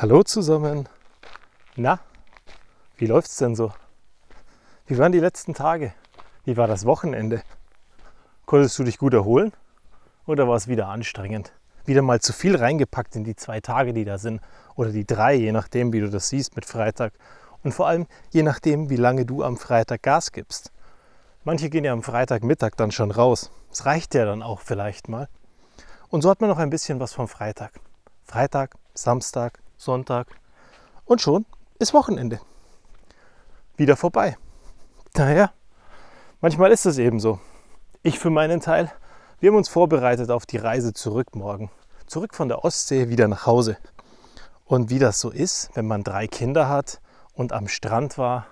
Hallo zusammen. Na, wie läuft's denn so? Wie waren die letzten Tage? Wie war das Wochenende? Konntest du dich gut erholen? Oder war es wieder anstrengend? Wieder mal zu viel reingepackt in die zwei Tage, die da sind. Oder die drei, je nachdem, wie du das siehst mit Freitag. Und vor allem je nachdem, wie lange du am Freitag Gas gibst. Manche gehen ja am Freitagmittag dann schon raus. Das reicht ja dann auch vielleicht mal. Und so hat man noch ein bisschen was vom Freitag. Freitag, Samstag, Sonntag und schon ist Wochenende. Wieder vorbei. Naja, manchmal ist es eben so. Ich für meinen Teil, wir haben uns vorbereitet auf die Reise zurück morgen. Zurück von der Ostsee wieder nach Hause. Und wie das so ist, wenn man drei Kinder hat und am Strand war,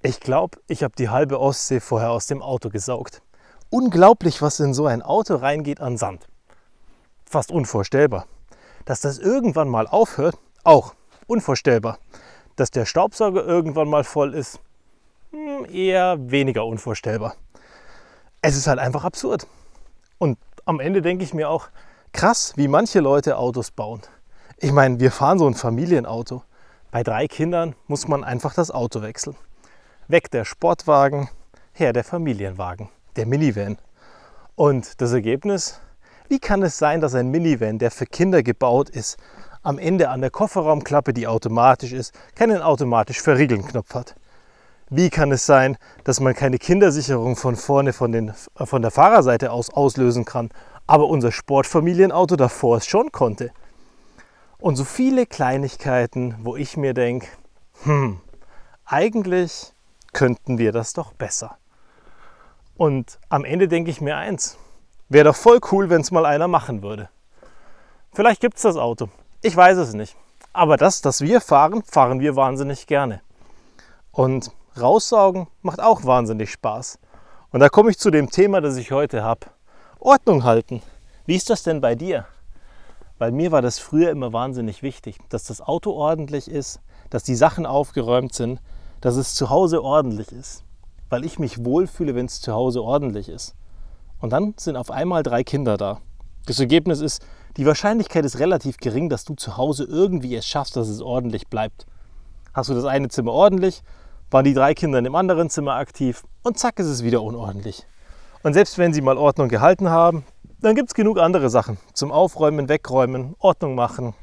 ich glaube, ich habe die halbe Ostsee vorher aus dem Auto gesaugt. Unglaublich, was in so ein Auto reingeht an Sand. Fast unvorstellbar. Dass das irgendwann mal aufhört, auch unvorstellbar. Dass der Staubsauger irgendwann mal voll ist, hm, eher weniger unvorstellbar. Es ist halt einfach absurd. Und am Ende denke ich mir auch, krass, wie manche Leute Autos bauen. Ich meine, wir fahren so ein Familienauto. Bei drei Kindern muss man einfach das Auto wechseln. Weg der Sportwagen, her der Familienwagen, der Minivan. Und das Ergebnis, wie kann es sein, dass ein Minivan, der für Kinder gebaut ist, am Ende an der Kofferraumklappe, die automatisch ist, keinen automatisch Verriegeln-Knopf hat? Wie kann es sein, dass man keine Kindersicherung von vorne von, den, von der Fahrerseite aus auslösen kann, aber unser Sportfamilienauto davor es schon konnte? Und so viele Kleinigkeiten, wo ich mir denke, hm, eigentlich könnten wir das doch besser. Und am Ende denke ich mir eins, Wäre doch voll cool, wenn es mal einer machen würde. Vielleicht gibt es das Auto. Ich weiß es nicht. Aber das, das wir fahren, fahren wir wahnsinnig gerne. Und raussaugen macht auch wahnsinnig Spaß. Und da komme ich zu dem Thema, das ich heute habe. Ordnung halten. Wie ist das denn bei dir? Weil mir war das früher immer wahnsinnig wichtig, dass das Auto ordentlich ist, dass die Sachen aufgeräumt sind, dass es zu Hause ordentlich ist. Weil ich mich wohlfühle, wenn es zu Hause ordentlich ist. Und dann sind auf einmal drei Kinder da. Das Ergebnis ist, die Wahrscheinlichkeit ist relativ gering, dass du zu Hause irgendwie es schaffst, dass es ordentlich bleibt. Hast du das eine Zimmer ordentlich, waren die drei Kinder in dem anderen Zimmer aktiv und zack ist es wieder unordentlich. Und selbst wenn sie mal Ordnung gehalten haben, dann gibt es genug andere Sachen zum Aufräumen, Wegräumen, Ordnung machen,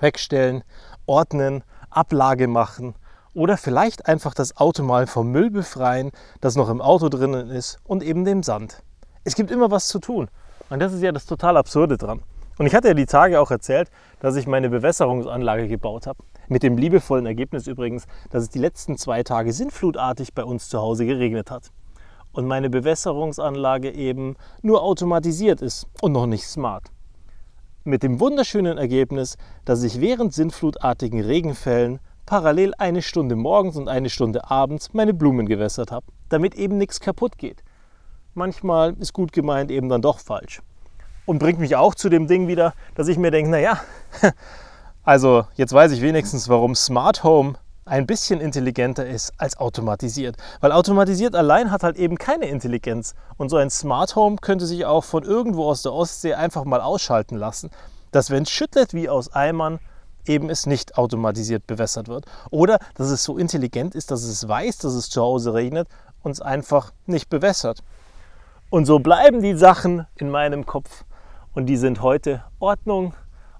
wegstellen, ordnen, Ablage machen oder vielleicht einfach das Auto mal vom Müll befreien, das noch im Auto drinnen ist und eben dem Sand es gibt immer was zu tun. Und das ist ja das total Absurde dran. Und ich hatte ja die Tage auch erzählt, dass ich meine Bewässerungsanlage gebaut habe. Mit dem liebevollen Ergebnis übrigens, dass es die letzten zwei Tage sinnflutartig bei uns zu Hause geregnet hat. Und meine Bewässerungsanlage eben nur automatisiert ist und noch nicht smart. Mit dem wunderschönen Ergebnis, dass ich während sinnflutartigen Regenfällen parallel eine Stunde morgens und eine Stunde abends meine Blumen gewässert habe, damit eben nichts kaputt geht manchmal ist gut gemeint eben dann doch falsch. Und bringt mich auch zu dem Ding wieder, dass ich mir denke, naja, also jetzt weiß ich wenigstens, warum Smart Home ein bisschen intelligenter ist als automatisiert. Weil automatisiert allein hat halt eben keine Intelligenz. Und so ein Smart Home könnte sich auch von irgendwo aus der Ostsee einfach mal ausschalten lassen, dass wenn es schüttelt wie aus Eimern, eben es nicht automatisiert bewässert wird. Oder dass es so intelligent ist, dass es weiß, dass es zu Hause regnet und es einfach nicht bewässert. Und so bleiben die Sachen in meinem Kopf und die sind heute Ordnung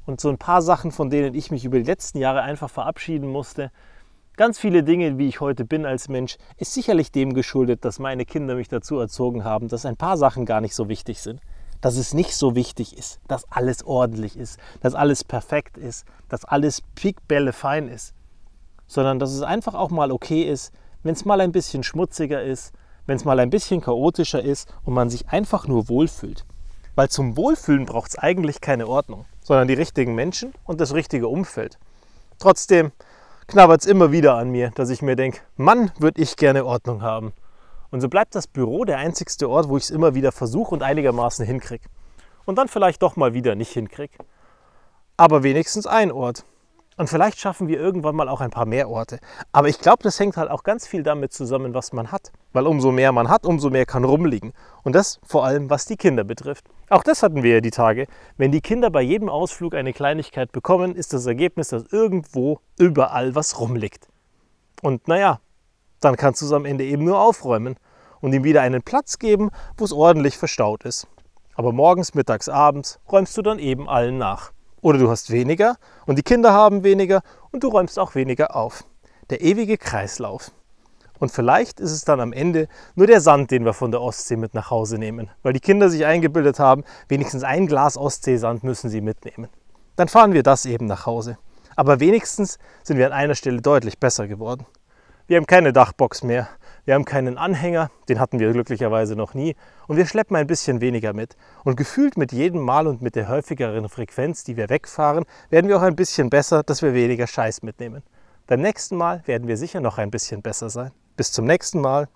und so ein paar Sachen, von denen ich mich über die letzten Jahre einfach verabschieden musste. Ganz viele Dinge, wie ich heute bin als Mensch, ist sicherlich dem geschuldet, dass meine Kinder mich dazu erzogen haben, dass ein paar Sachen gar nicht so wichtig sind. Dass es nicht so wichtig ist, dass alles ordentlich ist, dass alles perfekt ist, dass alles pickbälle fein ist. Sondern dass es einfach auch mal okay ist, wenn es mal ein bisschen schmutziger ist, wenn es mal ein bisschen chaotischer ist und man sich einfach nur wohlfühlt. Weil zum Wohlfühlen braucht es eigentlich keine Ordnung, sondern die richtigen Menschen und das richtige Umfeld. Trotzdem knabbert es immer wieder an mir, dass ich mir denke, Mann, würde ich gerne Ordnung haben. Und so bleibt das Büro der einzigste Ort, wo ich es immer wieder versuche und einigermaßen hinkriege. Und dann vielleicht doch mal wieder nicht hinkriege. Aber wenigstens ein Ort. Und vielleicht schaffen wir irgendwann mal auch ein paar mehr Orte. Aber ich glaube, das hängt halt auch ganz viel damit zusammen, was man hat. Weil umso mehr man hat, umso mehr kann rumliegen. Und das vor allem, was die Kinder betrifft. Auch das hatten wir ja die Tage. Wenn die Kinder bei jedem Ausflug eine Kleinigkeit bekommen, ist das Ergebnis, dass irgendwo überall was rumliegt. Und naja, dann kannst du es am Ende eben nur aufräumen und ihm wieder einen Platz geben, wo es ordentlich verstaut ist. Aber morgens, mittags, abends räumst du dann eben allen nach. Oder du hast weniger und die Kinder haben weniger und du räumst auch weniger auf. Der ewige Kreislauf. Und vielleicht ist es dann am Ende nur der Sand, den wir von der Ostsee mit nach Hause nehmen, weil die Kinder sich eingebildet haben, wenigstens ein Glas Ostseesand müssen sie mitnehmen. Dann fahren wir das eben nach Hause. Aber wenigstens sind wir an einer Stelle deutlich besser geworden. Wir haben keine Dachbox mehr, wir haben keinen Anhänger, den hatten wir glücklicherweise noch nie, und wir schleppen ein bisschen weniger mit. Und gefühlt mit jedem Mal und mit der häufigeren Frequenz, die wir wegfahren, werden wir auch ein bisschen besser, dass wir weniger Scheiß mitnehmen. Beim nächsten Mal werden wir sicher noch ein bisschen besser sein. Bis zum nächsten Mal.